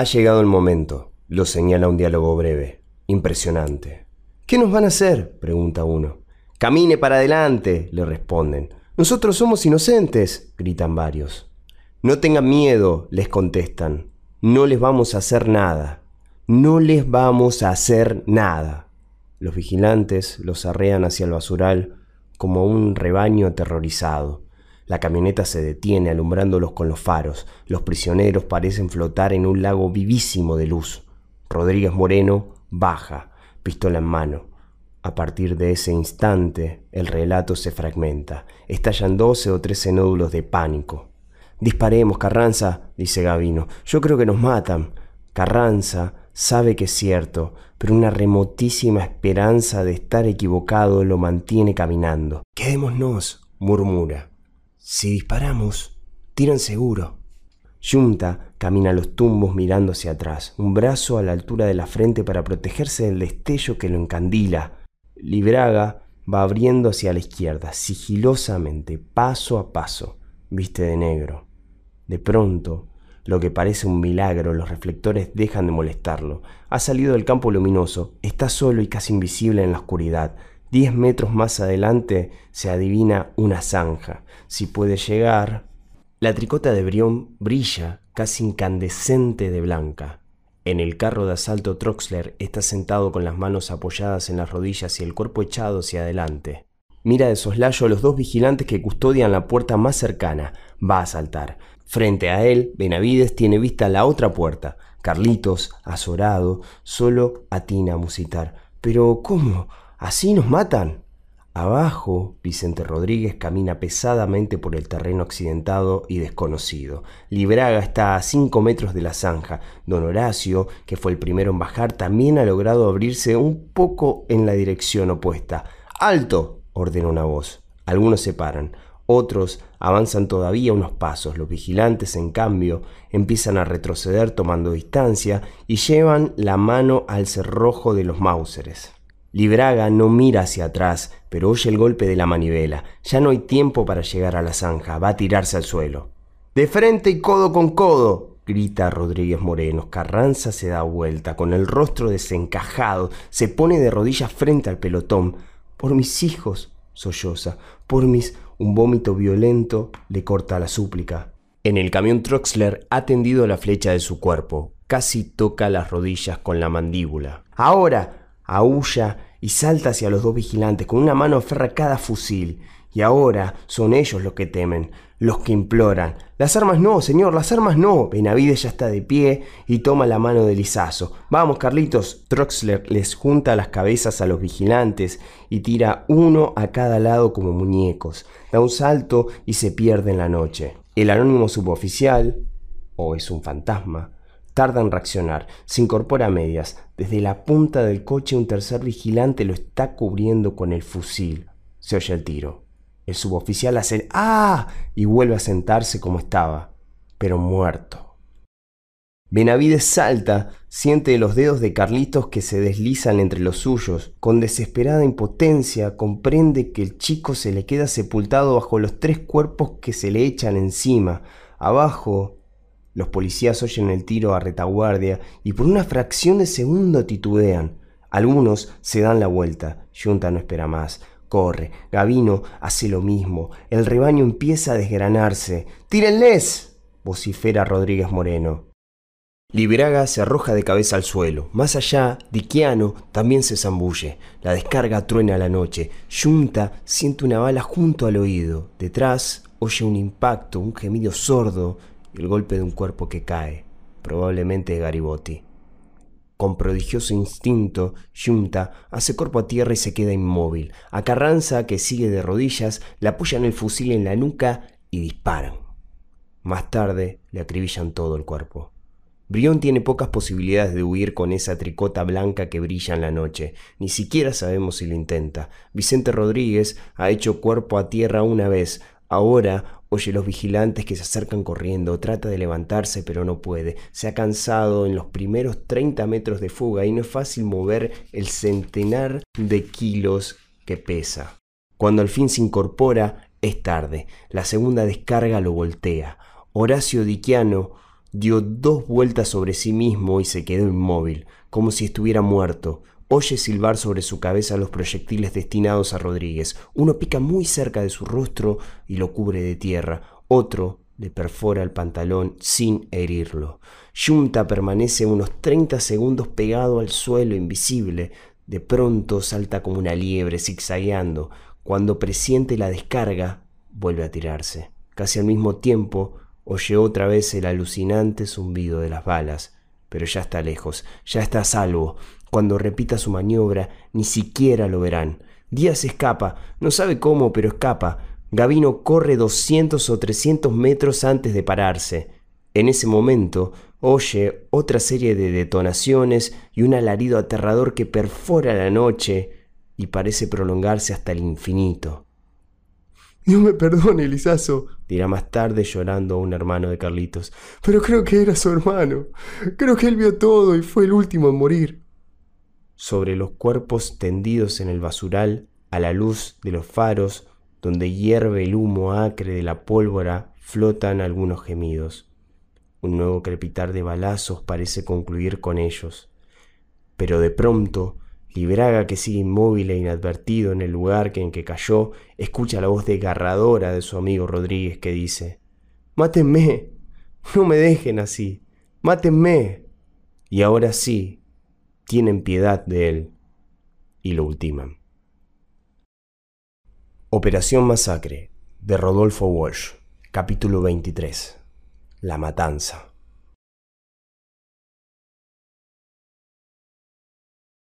Ha llegado el momento, lo señala un diálogo breve. Impresionante. ¿Qué nos van a hacer? pregunta uno. Camine para adelante, le responden. Nosotros somos inocentes, gritan varios. No tengan miedo, les contestan. No les vamos a hacer nada. No les vamos a hacer nada. Los vigilantes los arrean hacia el basural como un rebaño aterrorizado. La camioneta se detiene alumbrándolos con los faros. Los prisioneros parecen flotar en un lago vivísimo de luz. Rodríguez Moreno baja, pistola en mano. A partir de ese instante, el relato se fragmenta. Estallan doce o trece nódulos de pánico. Disparemos, Carranza, dice Gavino. Yo creo que nos matan. Carranza sabe que es cierto, pero una remotísima esperanza de estar equivocado lo mantiene caminando. Quedémonos, murmura. Si disparamos, tiran seguro. Yunta camina a los tumbos mirando hacia atrás, un brazo a la altura de la frente para protegerse del destello que lo encandila. Libraga va abriendo hacia la izquierda, sigilosamente, paso a paso, viste de negro. De pronto, lo que parece un milagro, los reflectores dejan de molestarlo. Ha salido del campo luminoso, está solo y casi invisible en la oscuridad. Diez metros más adelante se adivina una zanja. Si puede llegar... La tricota de Brión brilla, casi incandescente de blanca. En el carro de asalto Troxler está sentado con las manos apoyadas en las rodillas y el cuerpo echado hacia adelante. Mira de soslayo a los dos vigilantes que custodian la puerta más cercana. Va a saltar. Frente a él, Benavides tiene vista la otra puerta. Carlitos, azorado, solo atina a musitar. Pero, ¿cómo? ¿Así nos matan? Abajo, Vicente Rodríguez camina pesadamente por el terreno accidentado y desconocido. Libraga está a cinco metros de la zanja. Don Horacio, que fue el primero en bajar, también ha logrado abrirse un poco en la dirección opuesta. ¡Alto! ordena una voz. Algunos se paran. Otros avanzan todavía unos pasos. Los vigilantes, en cambio, empiezan a retroceder tomando distancia y llevan la mano al cerrojo de los Mauseres. Libraga no mira hacia atrás, pero oye el golpe de la manivela. Ya no hay tiempo para llegar a la zanja, va a tirarse al suelo. De frente y codo con codo, grita Rodríguez Moreno. Carranza se da vuelta, con el rostro desencajado, se pone de rodillas frente al pelotón. Por mis hijos, solloza, por mis... Un vómito violento le corta la súplica. En el camión Troxler ha tendido la flecha de su cuerpo. Casi toca las rodillas con la mandíbula. Ahora, aúlla y salta hacia los dos vigilantes, con una mano aferra cada fusil. Y ahora son ellos los que temen, los que imploran. Las armas no, señor, las armas no. Benavides ya está de pie y toma la mano de Lizazo. Vamos, Carlitos. Troxler les junta las cabezas a los vigilantes y tira uno a cada lado como muñecos. Da un salto y se pierde en la noche. El anónimo suboficial, o es un fantasma, Tarda en reaccionar, se incorpora a medias. Desde la punta del coche un tercer vigilante lo está cubriendo con el fusil. Se oye el tiro. El suboficial hace ¡Ah! y vuelve a sentarse como estaba, pero muerto. Benavides salta, siente los dedos de Carlitos que se deslizan entre los suyos. Con desesperada impotencia comprende que el chico se le queda sepultado bajo los tres cuerpos que se le echan encima. Abajo, los policías oyen el tiro a retaguardia y por una fracción de segundo titubean. Algunos se dan la vuelta. Junta no espera más. Corre. Gavino hace lo mismo. El rebaño empieza a desgranarse. ¡Tírenles! vocifera Rodríguez Moreno. Liberaga se arroja de cabeza al suelo. Más allá, Diquiano también se zambulle. La descarga truena la noche. Junta siente una bala junto al oído. Detrás oye un impacto, un gemido sordo el golpe de un cuerpo que cae, probablemente de Garibotti. Con prodigioso instinto, Junta hace cuerpo a tierra y se queda inmóvil. A Carranza, que sigue de rodillas, le apoyan el fusil en la nuca y disparan. Más tarde le acribillan todo el cuerpo. Brión tiene pocas posibilidades de huir con esa tricota blanca que brilla en la noche. Ni siquiera sabemos si lo intenta. Vicente Rodríguez ha hecho cuerpo a tierra una vez. Ahora Oye los vigilantes que se acercan corriendo, trata de levantarse pero no puede. Se ha cansado en los primeros 30 metros de fuga y no es fácil mover el centenar de kilos que pesa. Cuando al fin se incorpora, es tarde. La segunda descarga lo voltea. Horacio Diquiano dio dos vueltas sobre sí mismo y se quedó inmóvil, como si estuviera muerto. Oye silbar sobre su cabeza los proyectiles destinados a Rodríguez. Uno pica muy cerca de su rostro y lo cubre de tierra. Otro le perfora el pantalón sin herirlo. Junta permanece unos 30 segundos pegado al suelo invisible. De pronto salta como una liebre zigzagueando. Cuando presiente la descarga, vuelve a tirarse. Casi al mismo tiempo, oye otra vez el alucinante zumbido de las balas. Pero ya está lejos, ya está a salvo. Cuando repita su maniobra, ni siquiera lo verán. Díaz escapa, no sabe cómo, pero escapa. Gavino corre 200 o 300 metros antes de pararse. En ese momento, oye otra serie de detonaciones y un alarido aterrador que perfora la noche y parece prolongarse hasta el infinito. Dios me perdone, Lizazo, dirá más tarde llorando a un hermano de Carlitos. Pero creo que era su hermano. Creo que él vio todo y fue el último en morir. Sobre los cuerpos tendidos en el basural, a la luz de los faros, donde hierve el humo acre de la pólvora, flotan algunos gemidos. Un nuevo crepitar de balazos parece concluir con ellos. Pero de pronto, Libraga, que sigue inmóvil e inadvertido en el lugar en que cayó, escucha la voz desgarradora de su amigo Rodríguez que dice, Mátenme, no me dejen así, mátenme. Y ahora sí, tienen piedad de él y lo ultiman. Operación Masacre de Rodolfo Walsh, capítulo 23. La Matanza.